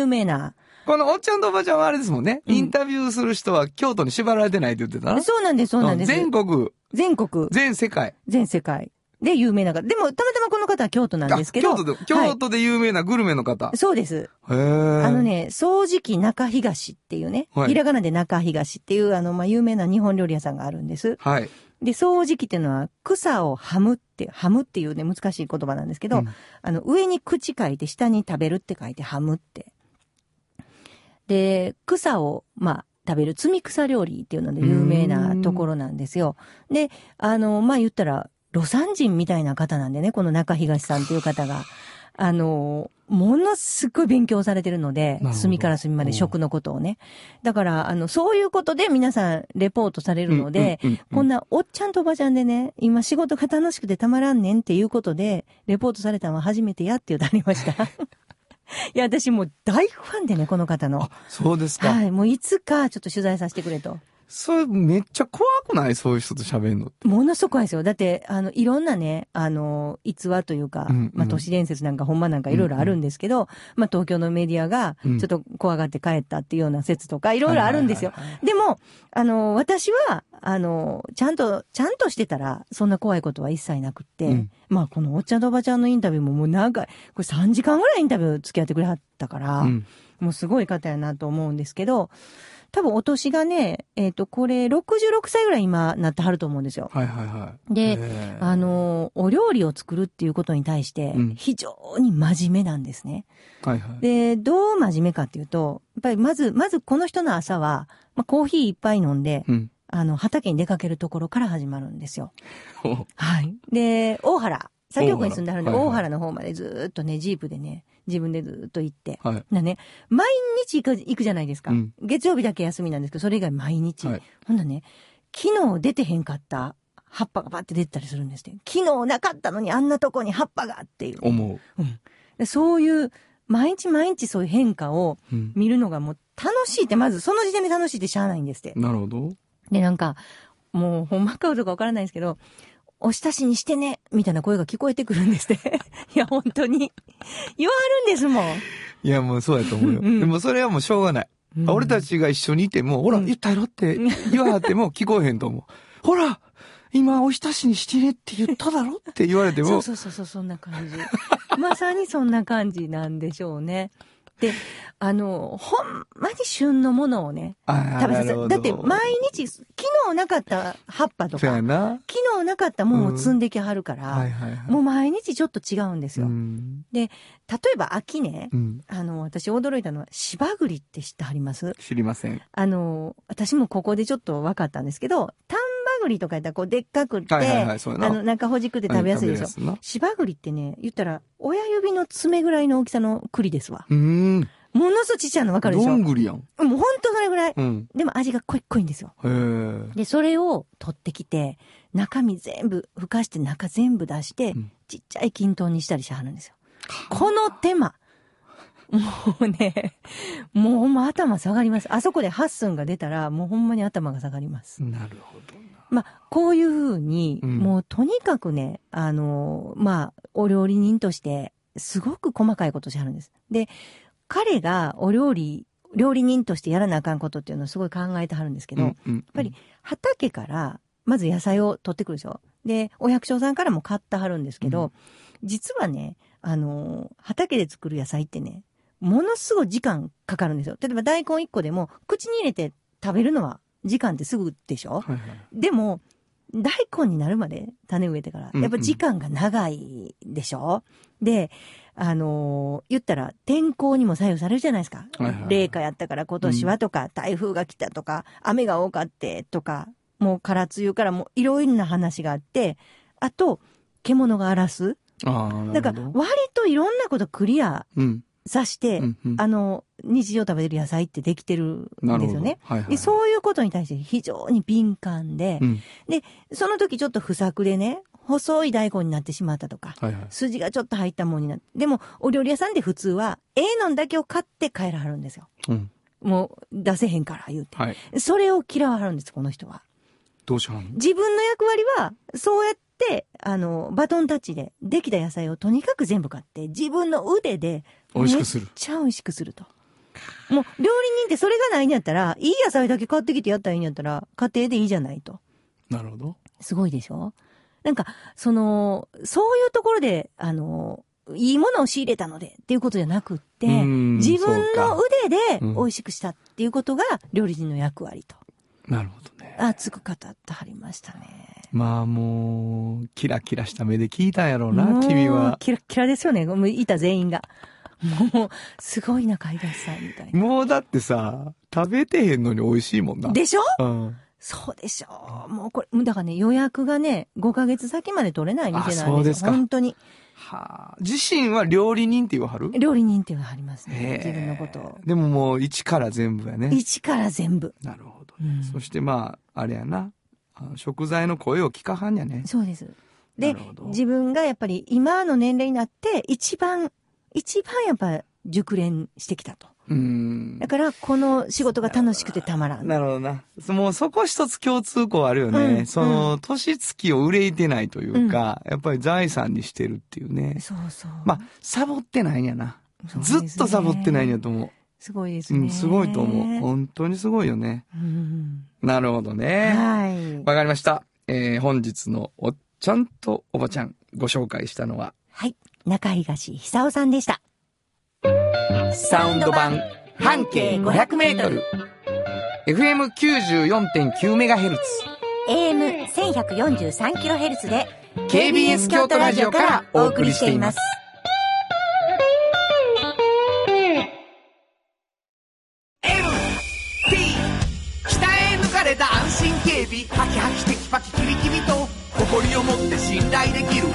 このおっちゃんとおばちゃんはあれですもんね。うんインタビューする人は京都に縛られてないって言ってたな。そうなんです、そうなんです。全国、全国、全世界。全世界で有名な方。でも、たまたまこの方は京都なんですけど。あ京都で、京都で有名なグルメの方。そうです。へーあの。ね、掃除機中東っていうね、はいひらがなで中東っていう、あの、まあ、有名な日本料理屋さんがあるんです。はい。で、掃除機っていうのは、草をはむって、はむっていうね、難しい言葉なんですけど、うんあの、上に口書いて、下に食べるって書いて、はむって。で、草を、まあ、食べる積み草料理っていうので有名なところなんですよ。で、あの、まあ、言ったら、魯山人みたいな方なんでね、この中東さんっていう方が。あの、ものすごい勉強されてるので隅から隅まで食のことをね。だから、あの、そういうことで皆さんレポートされるので、うんうんうんうんこんなおっちゃんとおばちゃんでね、今仕事が楽しくてたまらんねんっていうことで、レポートされたのは初めてやって言うとありました。いや、私もう大ファンでね、この方のあ。、そうですか。はい、もういつかちょっと取材させてくれと。それめっちゃ怖くない？そういう人と喋るのって。ものすごく怖いですよ。だって、あの、いろんなね、あの、逸話というか、うんうんまあ、都市伝説なんか、ほんまなんかいろいろあるんですけど、まあ、東京のメディアが、うんちょっと怖がって帰ったっていうような説とか、いろいろあるんですよ。でも、あの、私は、あの、ちゃんと、ちゃんとしてたら、そんな怖いことは一切なくって、うんまあ、このおっちゃんとおばちゃんのインタビューももう長い、これ3時間ぐらいインタビュー付き合ってくれはったから、うん。もうすごい方やなと思うんですけど、多分お年がね、えっ、と、これ66歳ぐらい今なってはると思うんですよ。はいはいはい。であ、の、お料理を作るっていうことに対してうん、非常に真面目なんですね。はいはい。で、どう真面目かっていうと、やっぱりまず、まずこの人の朝は、まあ、コーヒーいっぱい飲んで、うん。あの、畑に出かけるところから始まるんですよ。ほはい。で、大原、左京区に住んであるんで、大原の方までずーっとね、ジープでね、自分でずーっと行って。うはい。なね、毎日行く行くじゃないですか、うん月曜日だけ休みなんですけど、それ以外毎日。はいほんなね、昨日出てへんかった葉っぱがバッて出てたりするんですって。昨日なかったのにあんなとこに葉っぱがっていう。思う。でそういう、毎日毎日そういう変化をうん。見るのがもう楽しいって、まずその時点で楽しいってしゃあないんですって。なるほど。で、なんか、もうほんまかどうかわからないんですけど、お親しにしてね、みたいな声が聞こえてくるんですって。いや、本当に。言わはるんですもん。いや、もうそうやと思うよ。うんでもそれはもうしょうがない。うん俺たちが一緒にいても、ほら、うん言ったやろって言わはっても聞こえへんと思う。ほら今、お親しにしてねって言っただろって言われても、そうそうそうそう、そんな感じ。まさにそんな感じなんでしょうね。で、あの、ほんまに旬のものをね、食べさせなるだって毎日、昨日なかった葉っぱとか、な。昨日なかったもんを積んできはるから、はいはいはい。もう毎日ちょっと違うんですよ。うん。例えば秋ね、うん。あの、私驚いたのは、芝栗って知ってはります？知りません。あの、私もここでちょっと分かったんですけど、丹波栗とかやったらこうでっかくって、はいはいはい。あの、中ほじくって食べやすいでしょ。食べやす芝栗ってね、言ったら、親指の爪ぐらいの大きさの栗ですわ。うーん。ものすごいちっちゃいの分かるでしょ？どんぐりやん。もうほんとそれぐらい。うん。でも味が濃い濃いんですよ。で、それを取ってきて、中身全部、ふかして中全部出して、うんちっちゃい均等にしたりしはるんですよ。この手間。もうね、もうほんま頭下がります。あそこでハッスンが出たら、もうほんまに頭が下がります。なるほどな。まあ、こういうふうに、うんもうとにかくね、あの、まあ、お料理人として、すごく細かいことしはるんです。で、彼がお料理、料理人としてやらなあかんことっていうのをすごい考えてはるんですけど、うんうんやっぱり畑から、まず野菜を取ってくるでしょ。で、お百姓さんからも買ってはるんですけど、実はね、あの、畑で作る野菜ってね、ものすごい時間かかるんですよ。例えば大根1個でも、口に入れて食べるのは時間ってすぐでしょ？はいはい。でも、大根になるまで種植えてから、うんうんやっぱ時間が長いでしょ、で、あのー言ったら天候にも左右されるじゃないですか。はいはい冷夏やったから今年はとか、台風が来たとか、雨が多かってとか、もう空梅雨からもういろいろな話があって、あと、獣が荒らす。ああ、か。割といろんなことクリアうん。さして、うんうんあの、日常食べてる野菜ってできてるん。ですよね。はいはい。で、そういうことに対して非常に敏感で、うん。その時ちょっと不作でね、細い大根になってしまったとか、はいはい。筋がちょっと入ったものになって。でも、お料理屋さんで普通は、ええのんだけを買って帰らはるんですよ。うん。もう、出せへんから言うて。はい。それを嫌わはるんです、この人は。どうしはんの？自分の役割は、そうやって、あの、バトンタッチで、できた野菜をとにかく全部買って、自分の腕で、美味しくするめっちゃ美味しくすると。もう、料理人ってそれがないんやったら、いい野菜だけ買ってきてやったらいいんやったら、家庭でいいじゃないと。なるほど。すごいでしょ？なんか、その、そういうところで、あの、いいものを仕入れたのでっていうことじゃなくって、うん自分の腕でうん美味しくしたっていうことが料理人の役割と、なるほどね。熱く語ってはりましたね。まあもう、キラキラした目で聞いたんやろうな、君は。キラッキラですよね。いた全員が。もう、すごいな、海外さんみたいな。もうだってさ、食べてへんのに美味しいもんな。でしょ？うん。そうでしょう。もうこれ、だからね、予約がね、5ヶ月先まで取れない店なんですよ。あそうですか本当に。はあ。自身は料理人って言わはる？料理人っていうのがありますへね。え自分のことを。でももう一から全部やね。一から全部。なるほど、うんそしてまあ、あれやな。食材の声を聞かはんやね。そうです。で自分がやっぱり今の年齢になって、一番、一番やっぱ熟練してきたと。うんだ。から、この仕事が楽しくてたまらん。なるほどな。もうそこ一つ共通項あるよね。うんその、年月を憂いてないというか、やっぱり財産にしてるっていうね。そうそう。まあ、サボってないんやな。ねずっとサボってないんやと思すごいですう。うね。ん、すごいと思う。本当にすごいよね。うん。なるほどね。はい。わかりました。えー、本日のおっちゃんとおばちゃんご紹介したのは、はい。中東久夫さんでした。サウンド版半径500メートル。FM94.9MHz。AM1143kHz で KBS 京都ラジオからお送りしています。北へ抜かれた安心警備ハキハキテキパキキビキビと誇りを持って信頼できる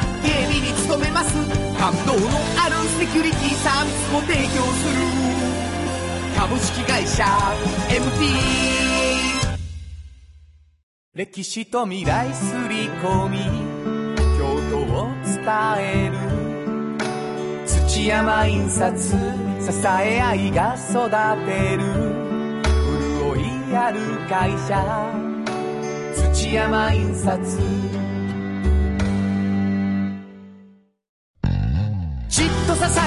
警備に努めます。感動のあるセキュリティサービスを提供する。株式会社 MT 歴史と未来すり込み京都を伝える。土山印刷支え合いが育てる。潤いある会社。土山印刷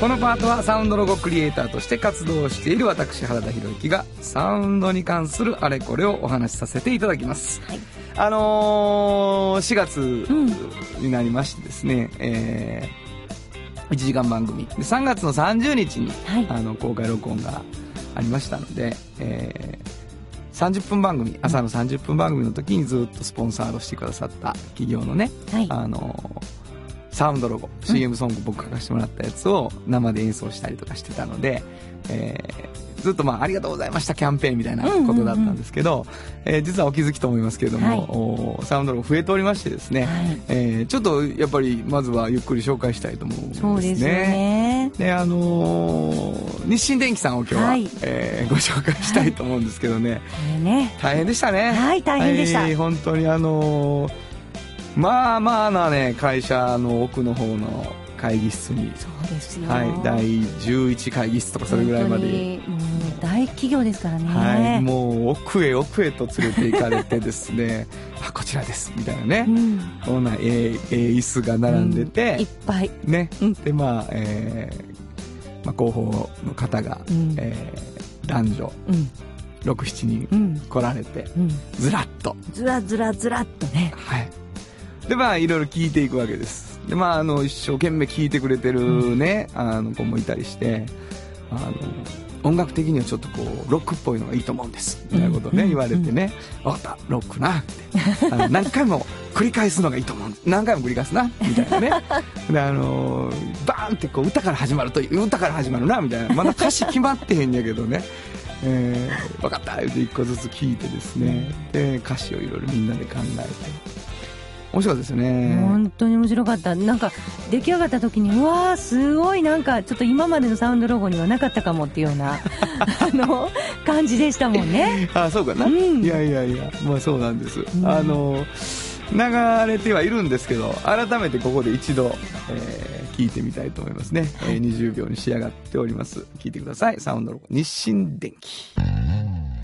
このパートはサウンドロゴクリエイターとして活動している私原田博之がサウンドに関するあれこれをお話しさせていただきます。はいあのー、4月になりましてですね、えー、1時間番組。で3月の30日に、はいあの、公開録音がありましたので、えー、30分番組、朝の30分番組の時にずっとスポンサードしてくださった企業のね、はいあのサウンドロゴ、CM ソング僕書かせてもらったやつを生で演奏したりとかしてたので、えーずっとまあ、ありがとうございましたキャンペーンみたいなことだったんですけど、えー実はお気づきと思いますけれども、はい。おサウンドロゴ増えておりましてですね、はい。えーちょっとやっぱりまずはゆっくり紹介したいと思うんですね。そうですよね。で、あのー日清電機さんを今日は、はい。えーご紹介したいと思うんですけどね。大変でしたね。はい大変でした。はい本当にあのーまあまあなね、会社の奥の方の会議室に、そうですよ。はい、第11会議室とかそれぐらいまで、大企業ですからね。はい、もう奥へ奥へと連れて行かれてですね、あ、こちらです、みたいなね。う。ん。こんなええええ椅子が並んでて、いっぱい。ね、うん。でまあ、えーまあ、広報の方が、うん。えー男女うん。67人うん。来られて、うん。ずらっと。ずらずらずらっとね。はいでまあいろいろ聞いていくわけです。でまああの一生懸命聞いてくれてるね、あの子もいたりしてあの音楽的にはちょっとこうロックっぽいのがいいと思うんです。みたいなことをね、うん。言われてね「分かった。ロックな」ってあの 何回も繰り返すのがいいと思う。何回も繰り返すな。みたいなね。であのバーンってこう歌から始まるという歌から始まるな。みたいな。まだ歌詞決まってへんやけどね。えー、分かった。言うて一個ずつ聞いてですね。で歌詞をいろいろみんなで考えて面白かったですよね。本当に面白かった。なんか出来上がった時にうわーすごいなんかちょっと今までのサウンドロゴにはなかったかもっていうような あの感じでしたもんね。あそうかな、うん。いやいやいやまあそうなんです、ん。あの流れてはいるんですけど改めてここで一度、えー聞いてみたいと思いますね、えー20秒に仕上がっております。聞いてください。サウンドロゴ日清電機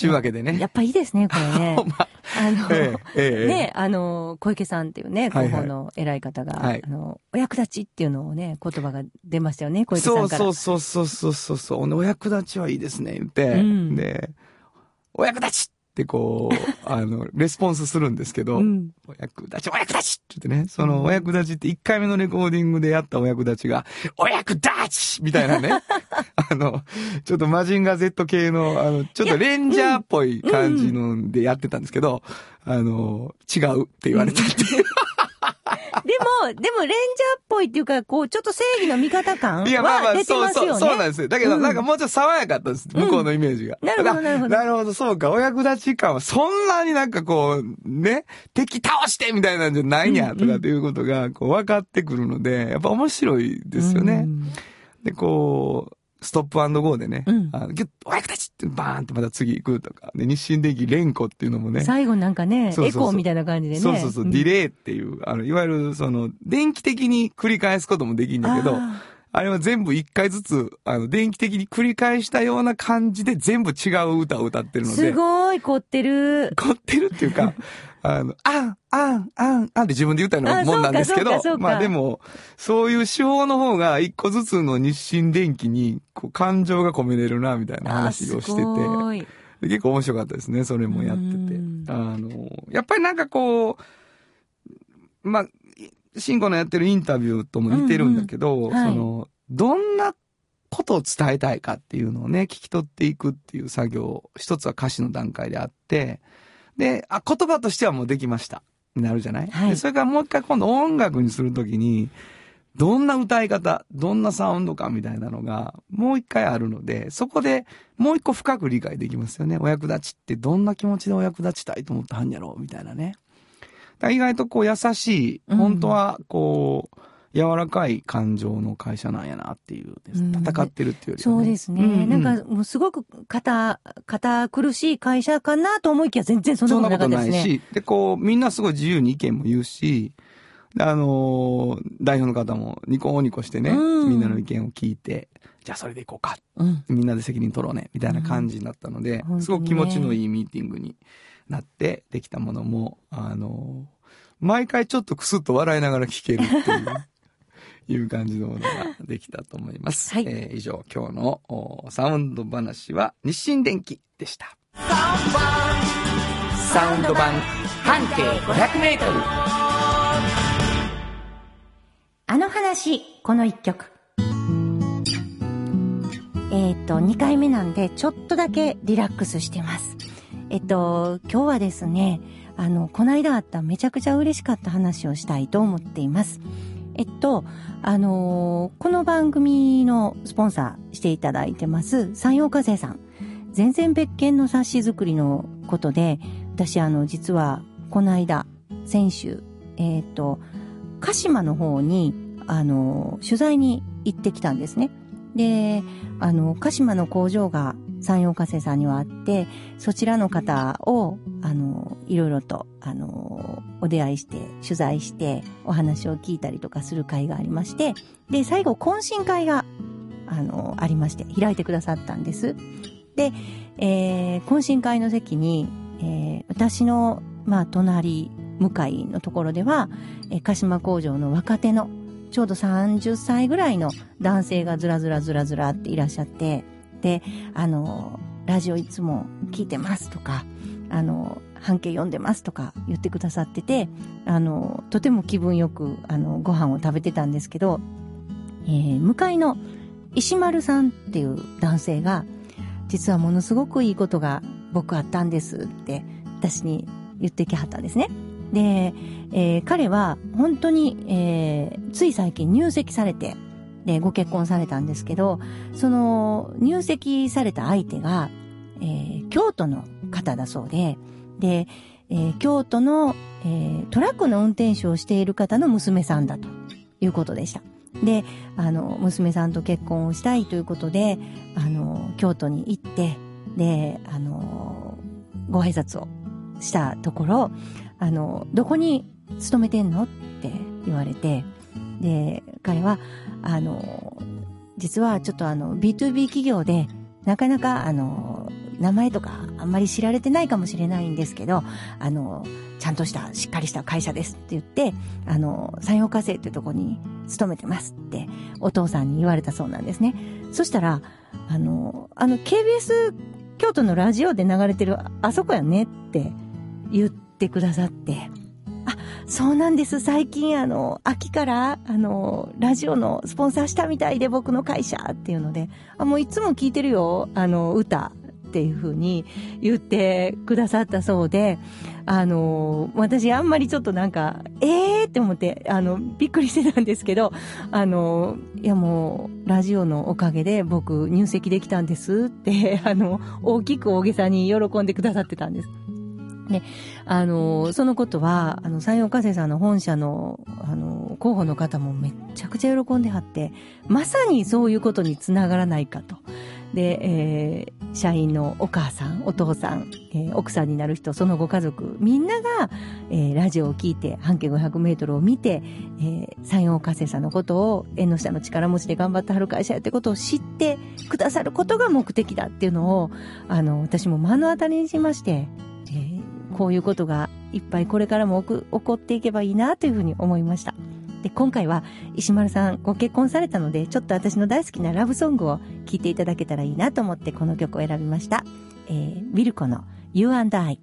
ちゅうわけでね。やっぱいいですねこれね。ま。ああの、ええええ。ね、あの、小池さんっていうね、広報の偉い方が、はい。あの、お役立ちっていうのをね、言葉が出ましたよね、小池さんから。そうそうそうそうそうそう。そう。お役立ちはいいですね、言って。うん。で、お役立ちってこう、あの、レスポンスするんですけど、うん。お役立ち、お役立ちって言ってね、そのお役立ちって1回目のレコーディングでやったお役立ちが、お役立ちみたいなね、あの、ちょっとマジンガー Z 系の、あの、ちょっとレンジャーっぽい感じのでやってたんですけど、あの、違うって言われたっていう。でも、でも、レンジャーっぽいっていうか、こう、ちょっと正義の味方感いや、まあまあ、は出てそうそう。そうなんですよ。だけど、うんなんかもうちょっと爽やかったです。向こうのイメージが。なるほどあなるほどなるほど、そうか。お役立ち感は、そんなになんかこう、ね、敵倒してみたいなんじゃないんや、とかっていうことが、こう、分かってくるので、やっぱ面白いですよね。うんで、こう、ストップゴーでね、うん。あのギュッ、お役立ちってバーンってまた次行くとか、で、日清電機連呼っていうのもね、最後なんかね、そうそうそう。エコーみたいな感じでね。そうそうそう、ん。ディレイっていう、あの、いわゆる、その、電気的に繰り返すこともできるんだけど、ああれは全部一回ずつ、あの、電気的に繰り返したような感じで全部違う歌を歌ってるーので。すごい凝ってる。凝ってるっていうか、あの、あん、あん、あん、あんって自分で言ったようなあもんなんですけどまあでも、そういう手法の方が一個ずつの日清電気に、こう、感情が込めれるな、みたいな話をしてて、結構面白かったですね、それもやっててうん。あの、やっぱりなんかこう、まあ、シンゴのやってるインタビューとも似てるんだけど、うんうんはいその、どんなことを伝えたいかっていうのをね、聞き取っていくっていう作業、一つは歌詞の段階であって、で、あ、言葉としてはもうできました。になるじゃない、はいでそれからもう一回今度音楽にするときに、どんな歌い方、どんなサウンドかみたいなのが、もう一回あるので、そこでもう一個深く理解できますよね。お役立ちってどんな気持ちでお役立ちたいと思ったはんやろ？うみたいなね。意外とこう優しい、うん本当はこう、柔らかい感情の会社なんやなっていう戦ってるっていうよりは、そうですね。うんうんなんか、もうすごく堅、堅苦しい会社かなと思いきや全然そんなことないですね。し、で、こう、みんなすごい自由に意見も言うし、であのー代表の方もニコニコしてね、うんみんなの意見を聞いて、じゃあそれでいこうか。うん。みんなで責任取ろうね、みたいな感じになったので、うんすごく気持ちのいいミーティングになって、できたものも、あのー毎回ちょっとクスッと笑いながら聞けるっていう、いう感じのものができたと思います。はいえー以上、今日のおサウンド話は日清電機でした。サウンド版半径500メートル。あの話、この一曲。えっ、と、2回目なんで、ちょっとだけリラックスしてます。えっと、今日はですね、あの、この間あっためちゃくちゃ嬉しかった話をしたいと思っています。えっと、あのーこの番組のスポンサーしていただいてます、山陽火星さん。全然別件の冊子作りのことで、私あの、実は、この間、先週、えっと、鹿島の方に、あの、取材に行ってきたんですね。で、あの、鹿島の工場が山陽火星さんにはあって、そちらの方を、あの、いろいろと、あの、お出会いして、取材して、お話を聞いたりとかする会がありまして、で、最後、懇親会が、あの、ありまして、開いてくださったんです。で、えー懇親会の席に、えー私の、まあ、隣、向かいのところでは、えー鹿島工場の若手の、ちょうど30歳ぐらいの男性がずらずらずらずらっていらっしゃって、で、あの、ラジオいつも聞いてますとか、あの、半径読んでますとか言ってくださってて、あの、とても気分よく、あの、ご飯を食べてたんですけど、えー向かいの石丸さんっていう男性が、実はものすごくいいことが僕あったんですって、私に言ってきはったんですね。で、えー彼は本当に、えーつい最近入籍されて、で、ご結婚されたんですけど、その入籍された相手が、えー京都の方だそうで、で、えー京都の、えートラックの運転手をしている方の娘さんだということでした。で、あの、娘さんと結婚をしたいということで、あの、京都に行って、で、あの、ご挨拶をしたところ、あの、どこに勤めてんのって言われて、で、彼は、あの、実はちょっとあの、B2B 企業で、なかなかあの、名前とかあんまり知られてないかもしれないんですけど、あの、ちゃんとした、しっかりした会社ですって言って、あの、山陽火星っていうとこに勤めてますって、お父さんに言われたそうなんですね。そしたら、あの、あの、KBS 京都のラジオで流れてる、あそこやねって言ってくださって、そうなんです。最近、あの、秋から、あの、ラジオのスポンサーしたみたいで、僕の会社っていうので、あ、もういつも聞いてるよ、あの、歌っていう風に言ってくださったそうで、あの、私あんまりちょっとなんか、えーって思って、あの、びっくりしてたんですけど、あの、いやもう、ラジオのおかげで僕入籍できたんですって、あの、大きく大げさに喜んでくださってたんです。で、あの、そのことは、あの、山陽火星さんの本社の、あの、候補の方もめっちゃくちゃ喜んではって、まさにそういうことにつながらないかと。で、えー社員のお母さん、お父さん、えー奥さんになる人、そのご家族、みんなが、えーラジオを聞いて、半径500メートルを見て、えー山陽火星さんのことを、縁の下の力持ちで頑張ってはる会社やってことを知ってくださることが目的だっていうのを、あの、私も目の当たりにしまして、えーこういうことがいっぱいこれからも起こっていけばいいなというふうに思いました。で、今回は石丸さんご結婚されたので、ちょっと私の大好きなラブソングを聴いていただけたらいいなと思ってこの曲を選びました。えー、ウィルコの You and I。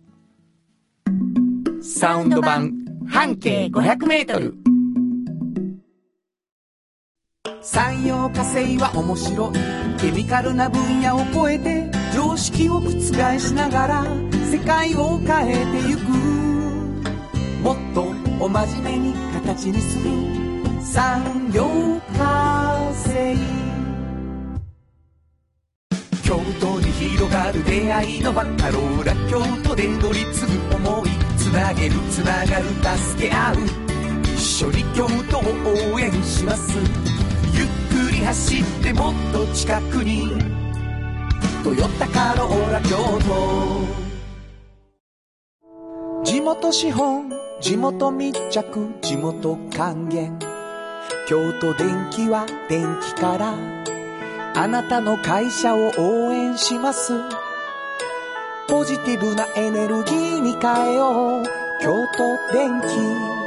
サウンド版半径500メートル。産業化成は面白いケミカルな分野を超えて常識を覆しながら世界を変えてゆく。もっとお真面目に形にする。産業化成京都に広がる出会いのバカローラ京都で乗り継ぐ思いつなげるつながる助け合う。一緒に京都を応援します。ゆっくり走ってもっと近くに「トヨタカローラ京都」地元資本地元密着地元還元。京都電気は電気からあなたの会社を応援します。ポジティブなエネルギーに変えよう。京都電気。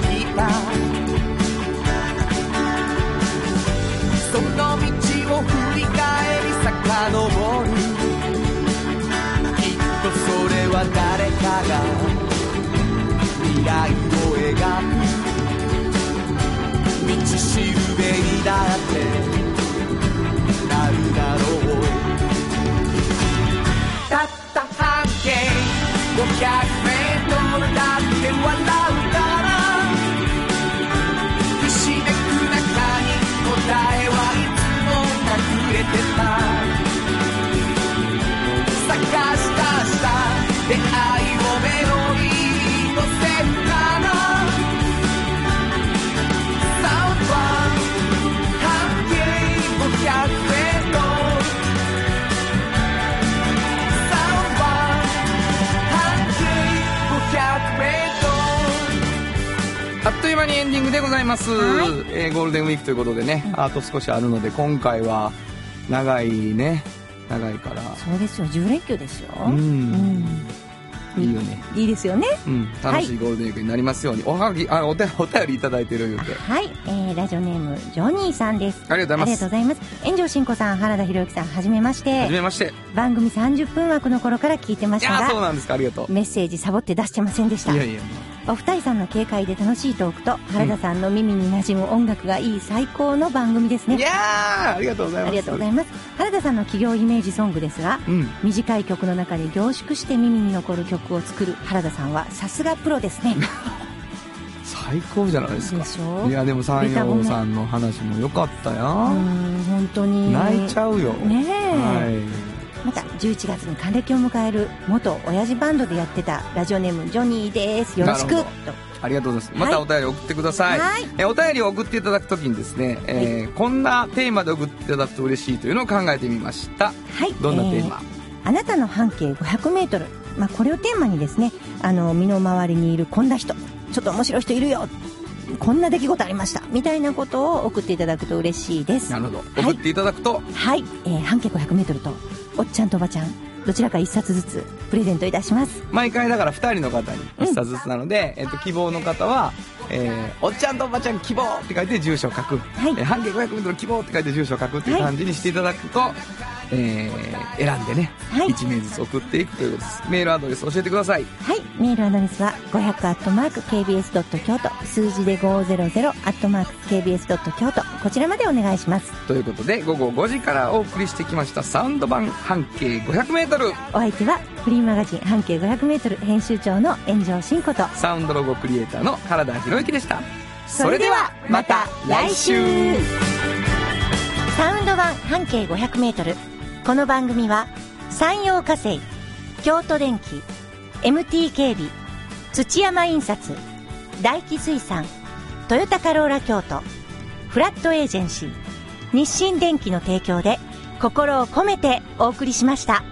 ったその道を振り返り遡る。きっとそれは誰かが未来を描く。道しるべにだって。ざいます、はい。えーゴールデンウィークということでね、あと少しあるので今回は長いね長いから。そうですよ、10連休ですよ。うん。うん。いいよね、いいですよね。うん、楽しいゴールデンウィークになりますように、おはがきあお手お便りいただいてる言うて。はい、えー、ラジオネーム、ジョニーさんです。ありがとうございます。ありがとうございます。炎上真子さん、原田博之さん、はじめましはてじ。めまして。番組30分枠の頃から聞いてまいしたが、そうなんですか。ありがとう。メッセージサボって出してませんでした。い。やいやもお二人さんの軽快で楽しいトークと原田さんの耳に馴染む音楽がいい最高の番組ですね。いやーありがとうございます。ありがとうございます。原田さんの企業イメージソングですがうん。短い曲の中で凝縮して耳に残る曲を作る原田さんはさすがプロですね。最高じゃないですか。いやでも三陽さんの話も良かったよ。うーん本当に。泣いちゃうよ。ねえ、はいまた11月に還暦を迎える元親父バンドでやってたラジオネームジョニーです。よろしく。ありがとうございます。またお便り送ってください。はい。えお便りを送っていただくときにですね、えーこんなテーマで送っていただくと嬉しいというのを考えてみました。はい。どんなテーマ、えーあなたの半径 500m、まあ、これをテーマにですねあの身の回りにいるこんな人。ちょっと面白い人いるよ。こんな出来事ありました。みたいなことを送っていただくと嬉しいです。なるほど。はい。送っていただくと、はい、えー半径 500m とおっちゃんとおばちゃんどちらか1冊ずつプレゼントいたします毎回だから2人の方に1冊ずつなので、えっと、希望の方は、えーおっちゃんとおばちゃん希望って書いて住所を書く。いえー半径 500m 希望って書いて住所を書くっていう感じにしていただくと、えー選んでね、はい1名ずつ送っていくということです。メールアドレス教えてください。はい、メールアドレスは500 kbs 京都数字で500 kbs 京都こちらまでお願いしますということで、午後5時からお送りしてきましたサウンド版半径 500m。お相手はフリーマガジン半径 500m 編集長の炎上真子とサウンドロゴクリエイターの原田博之でした。それではまた来週サウンド版半径 500m この番組は山陽火星京都電機 MT 警備土山印刷大気水産トヨタカローラ京都フラットエージェンシー日清電機の提供で心を込めてお送りしました。